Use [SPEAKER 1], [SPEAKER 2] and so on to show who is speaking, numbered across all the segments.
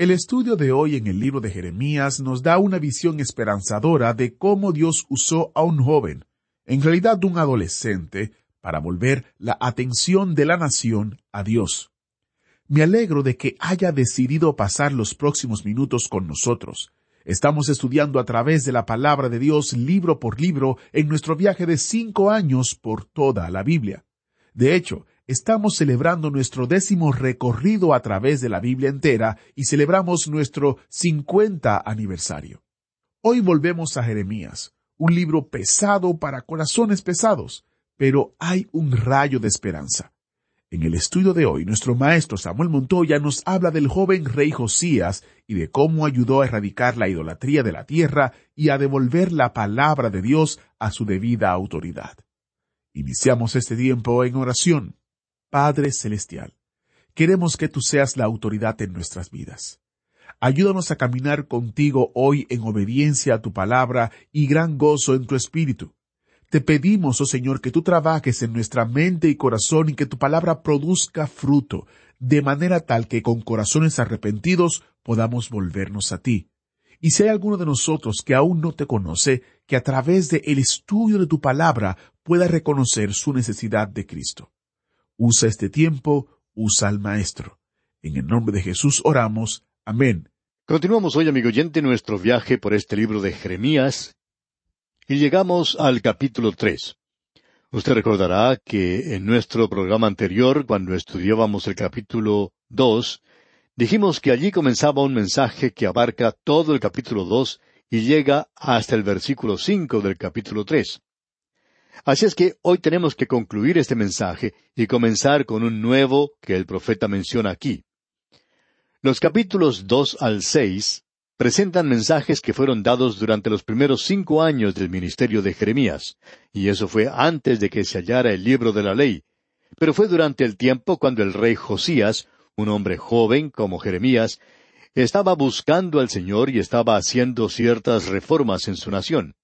[SPEAKER 1] El estudio de hoy en el libro de Jeremías nos da una visión esperanzadora de cómo Dios usó a un joven, en realidad un adolescente, para volver la atención de la nación a Dios. Me alegro de que haya decidido pasar los próximos minutos con nosotros. Estamos estudiando a través de la palabra de Dios libro por libro en nuestro viaje de cinco años por toda la Biblia. De hecho, estamos celebrando nuestro décimo recorrido a través de la Biblia entera y celebramos nuestro 50 aniversario. Hoy volvemos a Jeremías, un libro pesado para corazones pesados, pero hay un rayo de esperanza. En el estudio de hoy, nuestro maestro Samuel Montoya nos habla del joven rey Josías y de cómo ayudó a erradicar la idolatría de la tierra y a devolver la palabra de Dios a su debida autoridad. Iniciamos este tiempo en oración. Padre Celestial, queremos que tú seas la autoridad en nuestras vidas. Ayúdanos a caminar contigo hoy en obediencia a tu palabra y gran gozo en tu espíritu. Te pedimos, oh Señor, que tú trabajes en nuestra mente y corazón y que tu palabra produzca fruto, de manera tal que con corazones arrepentidos podamos volvernos a ti. Y si hay alguno de nosotros que aún no te conoce, que a través del el estudio de tu palabra pueda reconocer su necesidad de Cristo. Usa este tiempo, usa al Maestro. En el nombre de Jesús oramos. Amén.
[SPEAKER 2] Continuamos hoy, amigo oyente, nuestro viaje por este libro de Jeremías y llegamos al capítulo tres. Usted recordará que en nuestro programa anterior, cuando estudiábamos el capítulo dos, dijimos que allí comenzaba un mensaje que abarca todo el capítulo dos y llega hasta el versículo cinco del capítulo tres. Así es que hoy tenemos que concluir este mensaje y comenzar con un nuevo que el profeta menciona aquí. Los capítulos dos al seis presentan mensajes que fueron dados durante los primeros cinco años del ministerio de Jeremías, y eso fue antes de que se hallara el libro de la ley, pero fue durante el tiempo cuando el rey Josías, un hombre joven como Jeremías, estaba buscando al Señor y estaba haciendo ciertas reformas en su nación.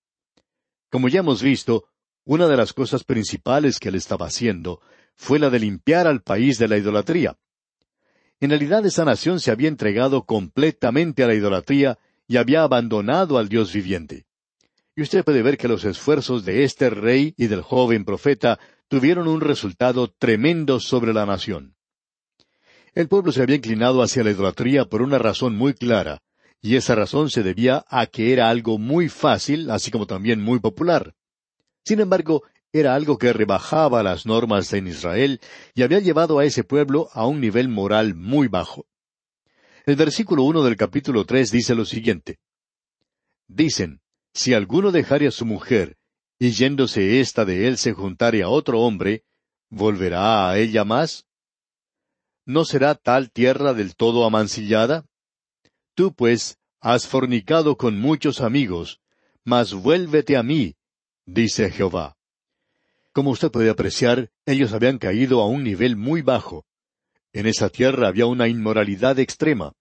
[SPEAKER 2] Como ya hemos visto, una de las cosas principales que él estaba haciendo fue la de limpiar al país de la idolatría. En realidad esa nación se había entregado completamente a la idolatría y había abandonado al Dios viviente. Y usted puede ver que los esfuerzos de este rey y del joven profeta tuvieron un resultado tremendo sobre la nación. El pueblo se había inclinado hacia la idolatría por una razón muy clara, y esa razón se debía a que era algo muy fácil, así como también muy popular. Sin embargo, era algo que rebajaba las normas en Israel y había llevado a ese pueblo a un nivel moral muy bajo. El versículo uno del capítulo tres dice lo siguiente. Dicen, si alguno dejare a su mujer, y yéndose ésta de él se juntare a otro hombre, ¿volverá a ella más? ¿No será tal tierra del todo amancillada? Tú, pues, has fornicado con muchos amigos, mas vuélvete a mí, dice Jehová. Como usted puede apreciar, ellos habían caído a un nivel muy bajo. En esa tierra había una inmoralidad extrema.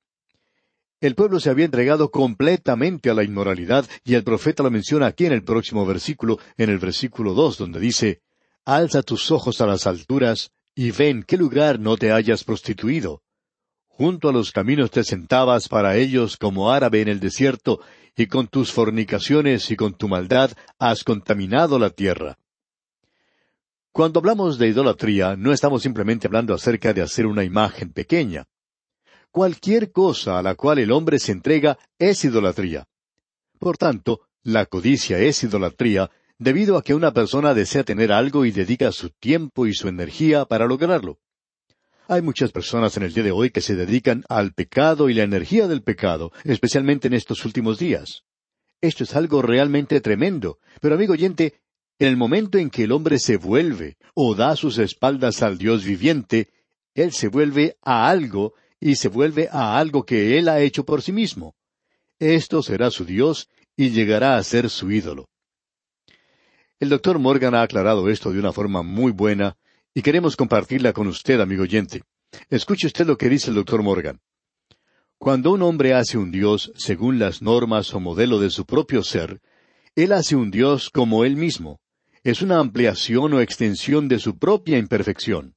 [SPEAKER 2] El pueblo se había entregado completamente a la inmoralidad, y el profeta lo menciona aquí en el próximo versículo, en el versículo dos, donde dice, Alza tus ojos a las alturas, y ven qué lugar no te hayas prostituido. Junto a los caminos te sentabas para ellos como árabe en el desierto, y con tus fornicaciones y con tu maldad has contaminado la tierra. Cuando hablamos de idolatría, no estamos simplemente hablando acerca de hacer una imagen pequeña. Cualquier cosa a la cual el hombre se entrega es idolatría. Por tanto, la codicia es idolatría debido a que una persona desea tener algo y dedica su tiempo y su energía para lograrlo. Hay muchas personas en el día de hoy que se dedican al pecado y la energía del pecado, especialmente en estos últimos días. Esto es algo realmente tremendo, pero amigo oyente, en el momento en que el hombre se vuelve o da sus espaldas al Dios viviente, él se vuelve a algo y se vuelve a algo que él ha hecho por sí mismo. Esto será su Dios y llegará a ser su ídolo. El doctor Morgan ha aclarado esto de una forma muy buena y queremos compartirla con usted, amigo oyente. Escuche usted lo que dice el doctor Morgan. Cuando un hombre hace un Dios según las normas o modelo de su propio ser, él hace un Dios como él mismo. Es una ampliación o extensión de su propia imperfección.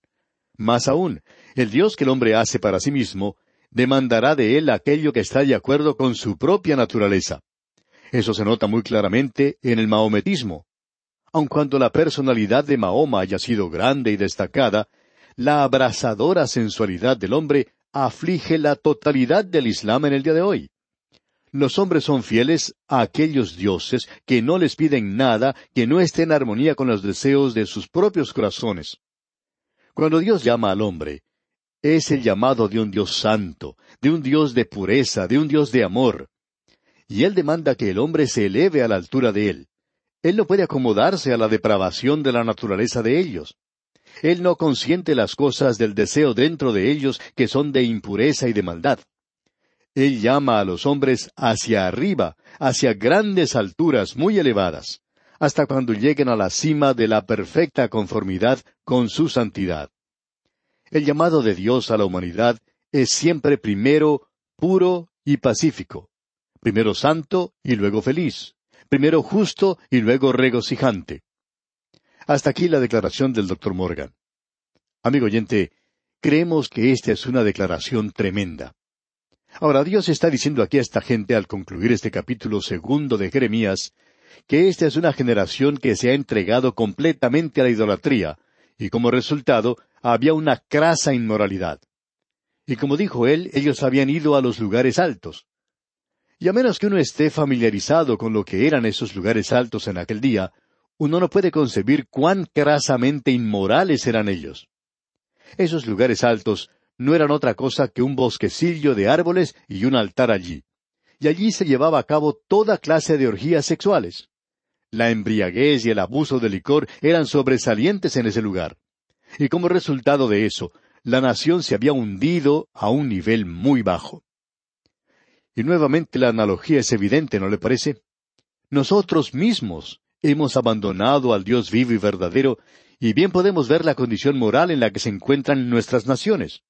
[SPEAKER 2] Más aún, el Dios que el hombre hace para sí mismo demandará de él aquello que está de acuerdo con su propia naturaleza. Eso se nota muy claramente en el maometismo. Aun cuando la personalidad de Mahoma haya sido grande y destacada, la abrasadora sensualidad del hombre aflige la totalidad del Islam en el día de hoy. Los hombres son fieles a aquellos dioses que no les piden nada que no esté en armonía con los deseos de sus propios corazones. Cuando Dios llama al hombre, es el llamado de un Dios santo, de un Dios de pureza, de un Dios de amor. Y Él demanda que el hombre se eleve a la altura de Él. Él no puede acomodarse a la depravación de la naturaleza de ellos. Él no consiente las cosas del deseo dentro de ellos que son de impureza y de maldad. Él llama a los hombres hacia arriba, hacia grandes alturas muy elevadas, hasta cuando lleguen a la cima de la perfecta conformidad con su santidad. El llamado de Dios a la humanidad es siempre primero puro y pacífico, primero santo y luego feliz, primero justo y luego regocijante. Hasta aquí la declaración del doctor Morgan. Amigo oyente, creemos que esta es una declaración tremenda. Ahora Dios está diciendo aquí a esta gente al concluir este capítulo segundo de Jeremías, que esta es una generación que se ha entregado completamente a la idolatría, y como resultado había una crasa inmoralidad. Y como dijo él, ellos habían ido a los lugares altos. Y a menos que uno esté familiarizado con lo que eran esos lugares altos en aquel día, uno no puede concebir cuán crasamente inmorales eran ellos. Esos lugares altos no eran otra cosa que un bosquecillo de árboles y un altar allí. Y allí se llevaba a cabo toda clase de orgías sexuales. La embriaguez y el abuso de licor eran sobresalientes en ese lugar. Y como resultado de eso, la nación se había hundido a un nivel muy bajo. Y nuevamente la analogía es evidente, ¿no le parece? Nosotros mismos hemos abandonado al Dios vivo y verdadero, y bien podemos ver la condición moral en la que se encuentran nuestras naciones.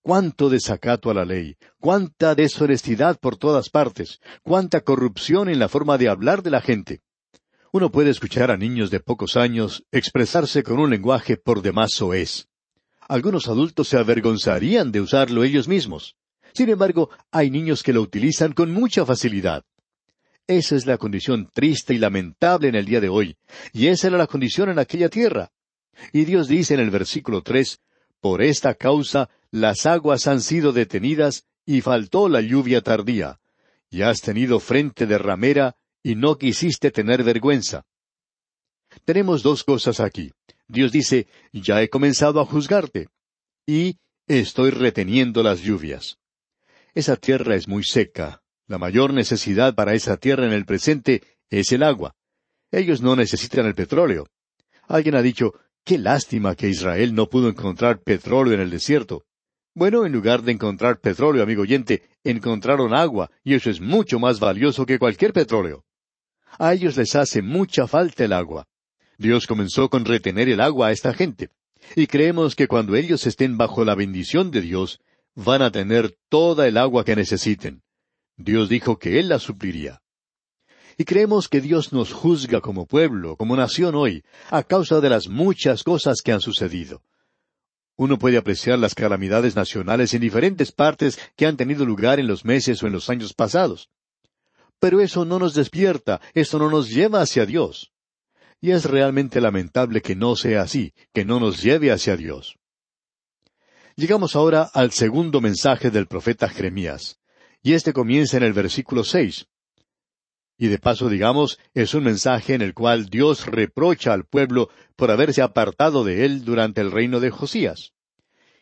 [SPEAKER 2] Cuánto desacato a la ley, cuánta deshonestidad por todas partes, cuánta corrupción en la forma de hablar de la gente. Uno puede escuchar a niños de pocos años expresarse con un lenguaje por demás soez. Algunos adultos se avergonzarían de usarlo ellos mismos. Sin embargo, hay niños que lo utilizan con mucha facilidad. Esa es la condición triste y lamentable en el día de hoy, y esa era la condición en aquella tierra. Y Dios dice en el versículo tres, Por esta causa las aguas han sido detenidas y faltó la lluvia tardía. Y has tenido frente de ramera y no quisiste tener vergüenza. Tenemos dos cosas aquí. Dios dice, ya he comenzado a juzgarte. Y estoy reteniendo las lluvias. Esa tierra es muy seca. La mayor necesidad para esa tierra en el presente es el agua. Ellos no necesitan el petróleo. Alguien ha dicho, qué lástima que Israel no pudo encontrar petróleo en el desierto. Bueno, en lugar de encontrar petróleo, amigo oyente, encontraron agua, y eso es mucho más valioso que cualquier petróleo. A ellos les hace mucha falta el agua. Dios comenzó con retener el agua a esta gente. Y creemos que cuando ellos estén bajo la bendición de Dios, van a tener toda el agua que necesiten. Dios dijo que Él la supliría. Y creemos que Dios nos juzga como pueblo, como nación hoy, a causa de las muchas cosas que han sucedido. Uno puede apreciar las calamidades nacionales en diferentes partes que han tenido lugar en los meses o en los años pasados. Pero eso no nos despierta, eso no nos lleva hacia Dios. Y es realmente lamentable que no sea así, que no nos lleve hacia Dios. Llegamos ahora al segundo mensaje del profeta Jeremías, y este comienza en el versículo seis. Y de paso, digamos, es un mensaje en el cual Dios reprocha al pueblo por haberse apartado de él durante el reino de Josías.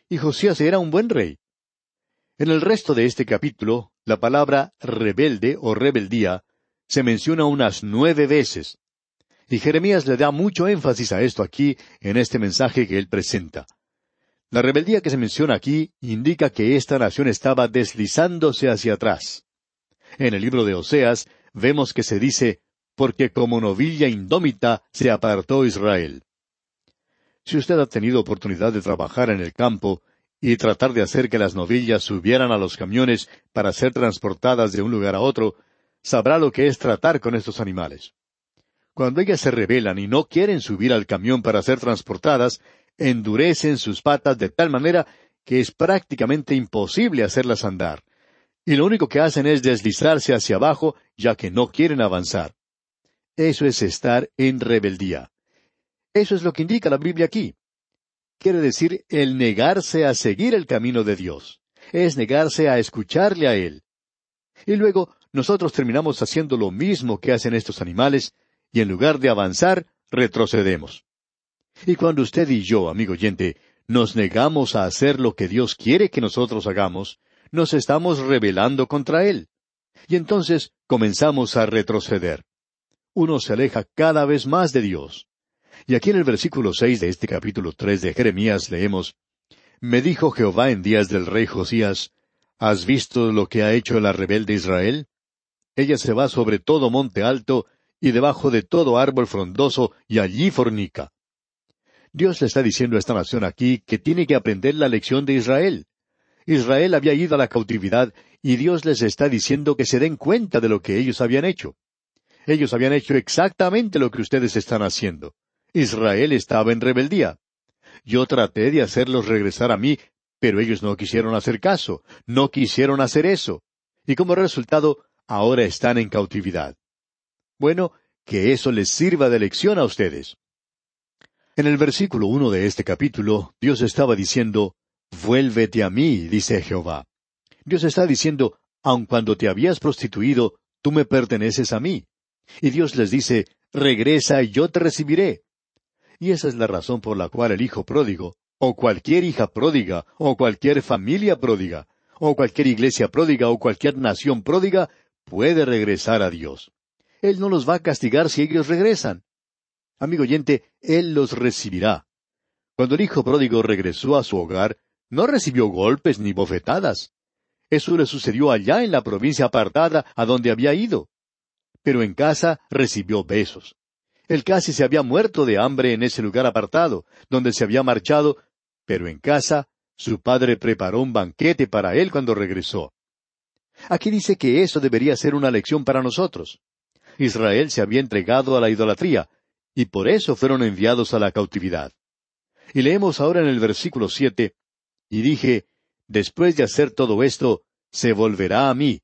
[SPEAKER 2] Y Josías era un buen rey. En el resto de este capítulo, la palabra rebelde o rebeldía se menciona unas nueve veces. Y Jeremías le da mucho énfasis a esto aquí en este mensaje que él presenta. La rebeldía que se menciona aquí indica que esta nación estaba deslizándose hacia atrás. En el libro de Oseas vemos que se dice, porque como novilla indómita se apartó Israel. Si usted ha tenido oportunidad de trabajar en el campo y tratar de hacer que las novillas subieran a los camiones para ser transportadas de un lugar a otro, sabrá lo que es tratar con estos animales. Cuando ellas se rebelan y no quieren subir al camión para ser transportadas, endurecen sus patas de tal manera que es prácticamente imposible hacerlas andar. Y lo único que hacen es deslizarse hacia abajo, ya que no quieren avanzar. Eso es estar en rebeldía. Eso es lo que indica la Biblia aquí. Quiere decir el negarse a seguir el camino de Dios. Es negarse a escucharle a Él. Y luego nosotros terminamos haciendo lo mismo que hacen estos animales, y en lugar de avanzar, retrocedemos. Y cuando usted y yo, amigo oyente, nos negamos a hacer lo que Dios quiere que nosotros hagamos, nos estamos rebelando contra Él. Y entonces comenzamos a retroceder. Uno se aleja cada vez más de Dios. Y aquí en el versículo seis de este capítulo tres de Jeremías leemos Me dijo Jehová en días del rey Josías ¿Has visto lo que ha hecho la rebelde Israel? Ella se va sobre todo monte alto y debajo de todo árbol frondoso y allí fornica. Dios le está diciendo a esta nación aquí que tiene que aprender la lección de Israel. Israel había ido a la cautividad y Dios les está diciendo que se den cuenta de lo que ellos habían hecho. Ellos habían hecho exactamente lo que ustedes están haciendo. Israel estaba en rebeldía. Yo traté de hacerlos regresar a mí, pero ellos no quisieron hacer caso, no quisieron hacer eso. Y como resultado, ahora están en cautividad. Bueno, que eso les sirva de lección a ustedes. En el versículo uno de este capítulo, Dios estaba diciendo, Vuélvete a mí, dice Jehová. Dios está diciendo, aun cuando te habías prostituido, tú me perteneces a mí. Y Dios les dice, Regresa y yo te recibiré. Y esa es la razón por la cual el hijo pródigo, o cualquier hija pródiga, o cualquier familia pródiga, o cualquier iglesia pródiga, o cualquier nación pródiga, puede regresar a Dios. Él no los va a castigar si ellos regresan. Amigo oyente, Él los recibirá. Cuando el hijo pródigo regresó a su hogar, no recibió golpes ni bofetadas. Eso le sucedió allá en la provincia apartada a donde había ido. Pero en casa recibió besos. Él casi se había muerto de hambre en ese lugar apartado, donde se había marchado, pero en casa su padre preparó un banquete para él cuando regresó. Aquí dice que eso debería ser una lección para nosotros. Israel se había entregado a la idolatría, y por eso fueron enviados a la cautividad. Y leemos ahora en el versículo siete, y dije, después de hacer todo esto, se volverá a mí.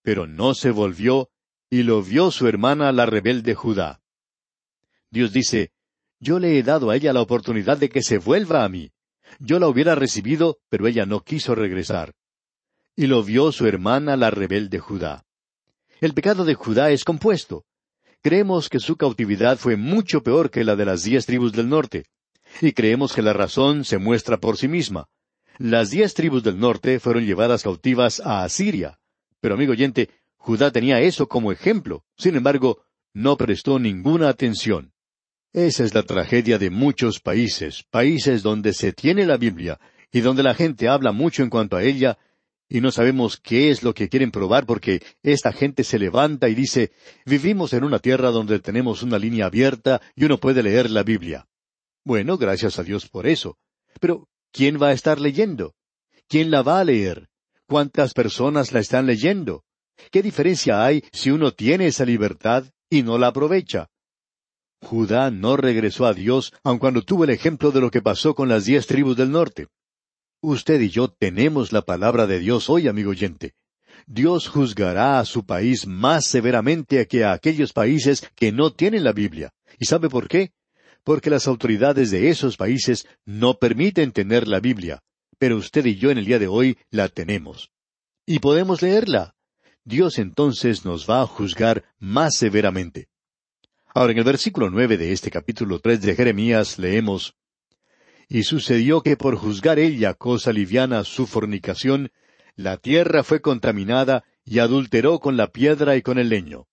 [SPEAKER 2] Pero no se volvió, y lo vio su hermana la rebelde Judá. Dios dice, yo le he dado a ella la oportunidad de que se vuelva a mí. Yo la hubiera recibido, pero ella no quiso regresar. Y lo vio su hermana la rebelde Judá. El pecado de Judá es compuesto creemos que su cautividad fue mucho peor que la de las diez tribus del norte. Y creemos que la razón se muestra por sí misma. Las diez tribus del norte fueron llevadas cautivas a Asiria. Pero amigo oyente, Judá tenía eso como ejemplo. Sin embargo, no prestó ninguna atención. Esa es la tragedia de muchos países, países donde se tiene la Biblia y donde la gente habla mucho en cuanto a ella, y no sabemos qué es lo que quieren probar porque esta gente se levanta y dice, vivimos en una tierra donde tenemos una línea abierta y uno puede leer la Biblia. Bueno, gracias a Dios por eso. Pero, ¿quién va a estar leyendo? ¿Quién la va a leer? ¿Cuántas personas la están leyendo? ¿Qué diferencia hay si uno tiene esa libertad y no la aprovecha? Judá no regresó a Dios aun cuando tuvo el ejemplo de lo que pasó con las diez tribus del norte. Usted y yo tenemos la palabra de Dios hoy, amigo oyente. Dios juzgará a su país más severamente que a aquellos países que no tienen la Biblia. ¿Y sabe por qué? Porque las autoridades de esos países no permiten tener la Biblia. Pero usted y yo en el día de hoy la tenemos. Y podemos leerla. Dios entonces nos va a juzgar más severamente. Ahora en el versículo nueve de este capítulo tres de Jeremías leemos y sucedió que por juzgar ella cosa liviana su fornicación, la tierra fue contaminada y adulteró con la piedra y con el leño.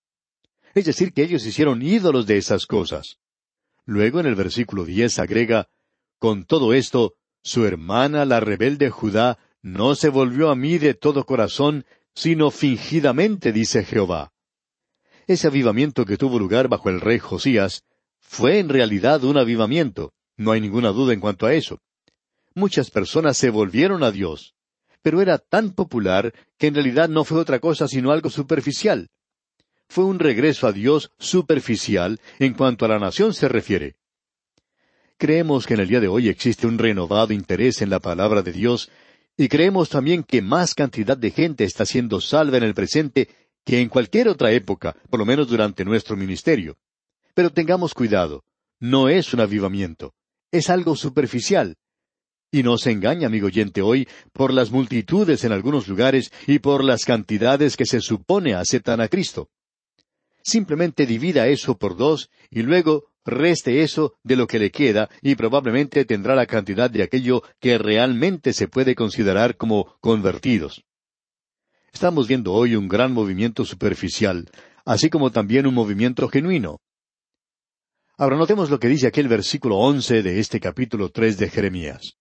[SPEAKER 2] Es decir, que ellos hicieron ídolos de esas cosas. Luego en el versículo diez agrega, Con todo esto, su hermana, la rebelde Judá, no se volvió a mí de todo corazón, sino fingidamente, dice Jehová. Ese avivamiento que tuvo lugar bajo el rey Josías fue en realidad un avivamiento, no hay ninguna duda en cuanto a eso. Muchas personas se volvieron a Dios, pero era tan popular que en realidad no fue otra cosa sino algo superficial. Fue un regreso a Dios superficial en cuanto a la nación se refiere. Creemos que en el día de hoy existe un renovado interés en la palabra de Dios y creemos también que más cantidad de gente está siendo salva en el presente que en cualquier otra época, por lo menos durante nuestro ministerio. Pero tengamos cuidado, no es un avivamiento, es algo superficial, y no se engaña, amigo oyente, hoy por las multitudes en algunos lugares y por las cantidades que se supone aceptan a Cristo. Simplemente divida eso por dos y luego reste eso de lo que le queda y probablemente tendrá la cantidad de aquello que realmente se puede considerar como convertidos. Estamos viendo hoy un gran movimiento superficial, así como también un movimiento genuino. Ahora notemos lo que dice aquel versículo once de este capítulo tres de Jeremías.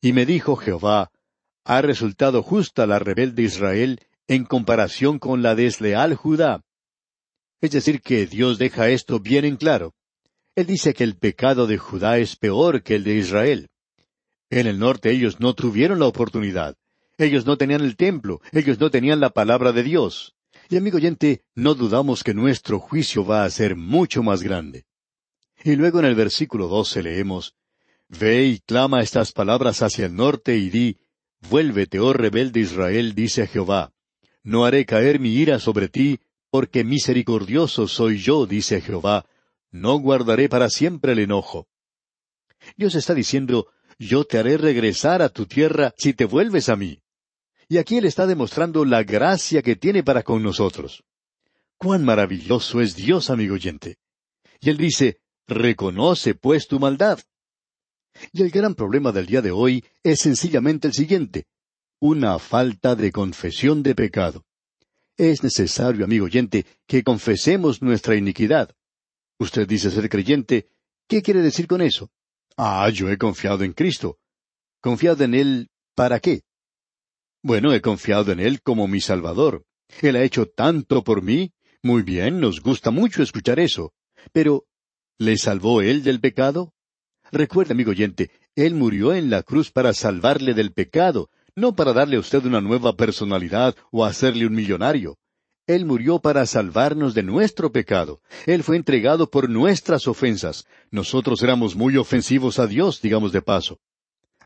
[SPEAKER 2] Y me dijo Jehová, ha resultado justa la rebelde Israel en comparación con la desleal Judá. Es decir, que Dios deja esto bien en claro. Él dice que el pecado de Judá es peor que el de Israel. En el norte ellos no tuvieron la oportunidad. Ellos no tenían el templo, ellos no tenían la palabra de Dios. Y amigo oyente, no dudamos que nuestro juicio va a ser mucho más grande. Y luego en el versículo doce leemos, Ve y clama estas palabras hacia el norte y di, Vuélvete, oh rebelde Israel, dice Jehová. No haré caer mi ira sobre ti, porque misericordioso soy yo, dice Jehová. No guardaré para siempre el enojo. Dios está diciendo, yo te haré regresar a tu tierra si te vuelves a mí. Y aquí Él está demostrando la gracia que tiene para con nosotros. Cuán maravilloso es Dios, amigo oyente. Y Él dice, reconoce pues tu maldad. Y el gran problema del día de hoy es sencillamente el siguiente, una falta de confesión de pecado. Es necesario, amigo oyente, que confesemos nuestra iniquidad. Usted dice ser creyente, ¿qué quiere decir con eso? Ah, yo he confiado en Cristo. ¿Confiado en Él para qué? Bueno, he confiado en Él como mi Salvador. Él ha hecho tanto por mí. Muy bien, nos gusta mucho escuchar eso. Pero, ¿le salvó Él del pecado? Recuerde, amigo oyente, Él murió en la cruz para salvarle del pecado, no para darle a usted una nueva personalidad o hacerle un millonario. Él murió para salvarnos de nuestro pecado. Él fue entregado por nuestras ofensas. Nosotros éramos muy ofensivos a Dios, digamos de paso.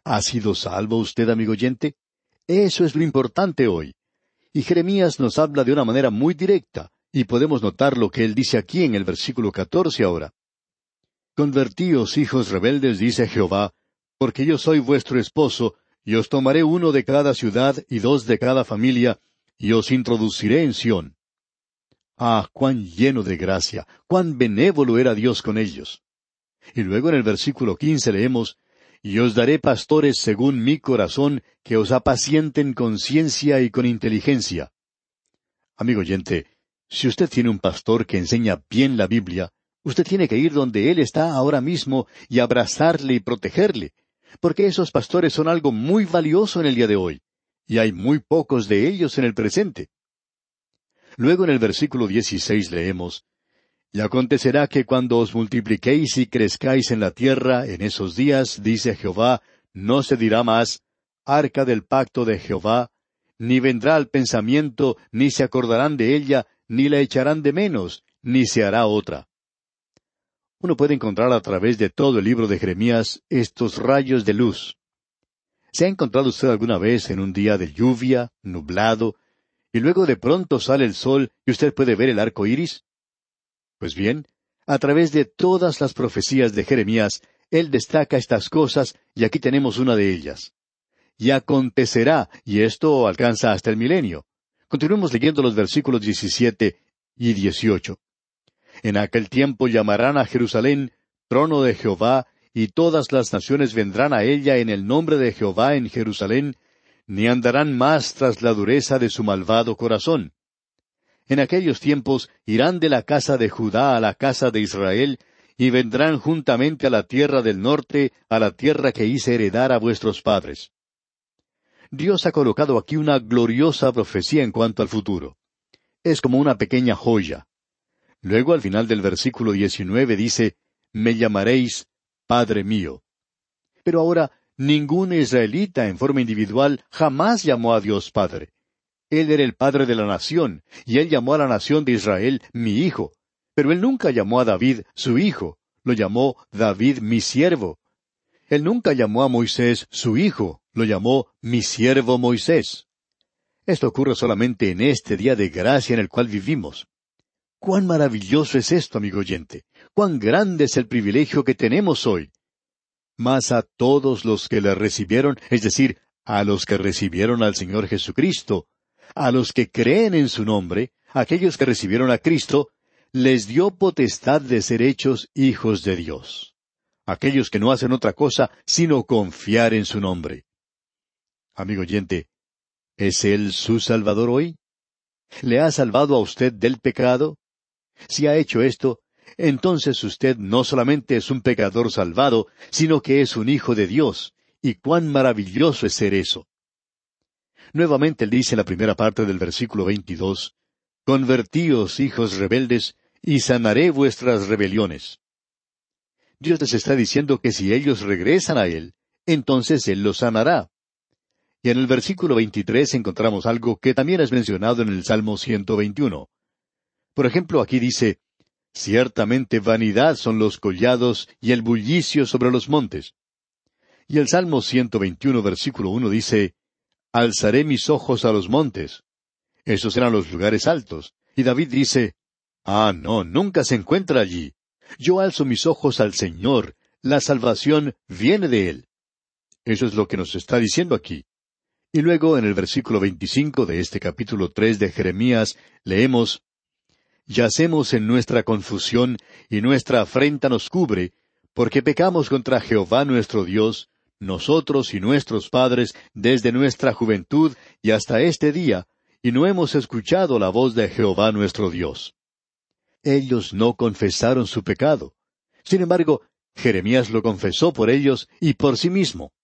[SPEAKER 2] ¿Ha sido salvo usted, amigo oyente? Eso es lo importante hoy. Y Jeremías nos habla de una manera muy directa, y podemos notar lo que él dice aquí en el versículo catorce ahora. Convertíos, hijos rebeldes, dice Jehová, porque yo soy vuestro esposo, y os tomaré uno de cada ciudad y dos de cada familia, y os introduciré en Sión. Ah, cuán lleno de gracia, cuán benévolo era Dios con ellos. Y luego en el versículo quince leemos, Y os daré pastores según mi corazón, que os apacienten con ciencia y con inteligencia. Amigo oyente, si usted tiene un pastor que enseña bien la Biblia, Usted tiene que ir donde Él está ahora mismo y abrazarle y protegerle, porque esos pastores son algo muy valioso en el día de hoy, y hay muy pocos de ellos en el presente. Luego en el versículo 16 leemos, Y acontecerá que cuando os multipliquéis y crezcáis en la tierra en esos días, dice Jehová, no se dirá más, arca del pacto de Jehová, ni vendrá al pensamiento, ni se acordarán de ella, ni la echarán de menos, ni se hará otra uno puede encontrar a través de todo el libro de Jeremías estos rayos de luz. ¿Se ha encontrado usted alguna vez en un día de lluvia, nublado, y luego de pronto sale el sol y usted puede ver el arco iris? Pues bien, a través de todas las profecías de Jeremías, él destaca estas cosas y aquí tenemos una de ellas. Y acontecerá, y esto alcanza hasta el milenio. Continuemos leyendo los versículos 17 y 18. En aquel tiempo llamarán a Jerusalén trono de Jehová, y todas las naciones vendrán a ella en el nombre de Jehová en Jerusalén, ni andarán más tras la dureza de su malvado corazón. En aquellos tiempos irán de la casa de Judá a la casa de Israel, y vendrán juntamente a la tierra del norte, a la tierra que hice heredar a vuestros padres. Dios ha colocado aquí una gloriosa profecía en cuanto al futuro. Es como una pequeña joya. Luego al final del versículo 19 dice, Me llamaréis Padre mío. Pero ahora, ningún israelita en forma individual jamás llamó a Dios Padre. Él era el Padre de la nación, y él llamó a la nación de Israel mi hijo. Pero él nunca llamó a David su hijo, lo llamó David mi siervo. Él nunca llamó a Moisés su hijo, lo llamó mi siervo Moisés. Esto ocurre solamente en este día de gracia en el cual vivimos. Cuán maravilloso es esto, amigo oyente. Cuán grande es el privilegio que tenemos hoy. Mas a todos los que le recibieron, es decir, a los que recibieron al Señor Jesucristo, a los que creen en su nombre, aquellos que recibieron a Cristo, les dio potestad de ser hechos hijos de Dios. Aquellos que no hacen otra cosa sino confiar en su nombre. Amigo oyente, ¿es Él su Salvador hoy? ¿Le ha salvado a usted del pecado? Si ha hecho esto, entonces usted no solamente es un pecador salvado, sino que es un hijo de Dios. Y cuán maravilloso es ser eso. Nuevamente él dice en la primera parte del versículo 22, Convertíos, hijos rebeldes, y sanaré vuestras rebeliones. Dios les está diciendo que si ellos regresan a Él, entonces Él los sanará. Y en el versículo 23 encontramos algo que también es mencionado en el Salmo 121. Por ejemplo, aquí dice, Ciertamente vanidad son los collados y el bullicio sobre los montes. Y el Salmo 121, versículo 1 dice, Alzaré mis ojos a los montes. Esos eran los lugares altos. Y David dice, Ah, no, nunca se encuentra allí. Yo alzo mis ojos al Señor. La salvación viene de Él. Eso es lo que nos está diciendo aquí. Y luego en el versículo 25 de este capítulo 3 de Jeremías leemos, Yacemos en nuestra confusión y nuestra afrenta nos cubre, porque pecamos contra Jehová nuestro Dios, nosotros y nuestros padres desde nuestra juventud y hasta este día, y no hemos escuchado la voz de Jehová nuestro Dios. Ellos no confesaron su pecado. Sin embargo, Jeremías lo confesó por ellos y por sí mismo.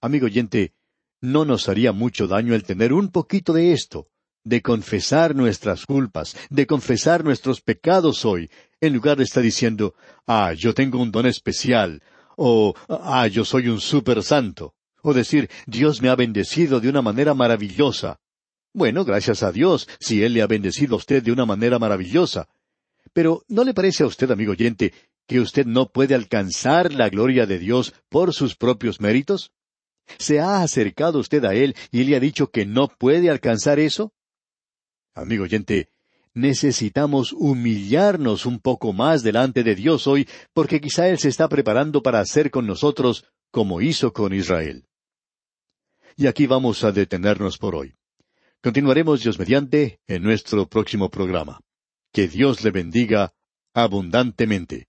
[SPEAKER 2] Amigo oyente, no nos haría mucho daño el tener un poquito de esto, de confesar nuestras culpas, de confesar nuestros pecados hoy, en lugar de estar diciendo, ah, yo tengo un don especial, o ah, yo soy un super santo, o decir, Dios me ha bendecido de una manera maravillosa. Bueno, gracias a Dios, si Él le ha bendecido a usted de una manera maravillosa. Pero ¿no le parece a usted, amigo oyente, que usted no puede alcanzar la gloria de Dios por sus propios méritos? ¿Se ha acercado usted a Él y le ha dicho que no puede alcanzar eso? Amigo oyente, necesitamos humillarnos un poco más delante de Dios hoy, porque quizá Él se está preparando para hacer con nosotros como hizo con Israel. Y aquí vamos a detenernos por hoy. Continuaremos Dios mediante en nuestro próximo programa. Que Dios le bendiga abundantemente.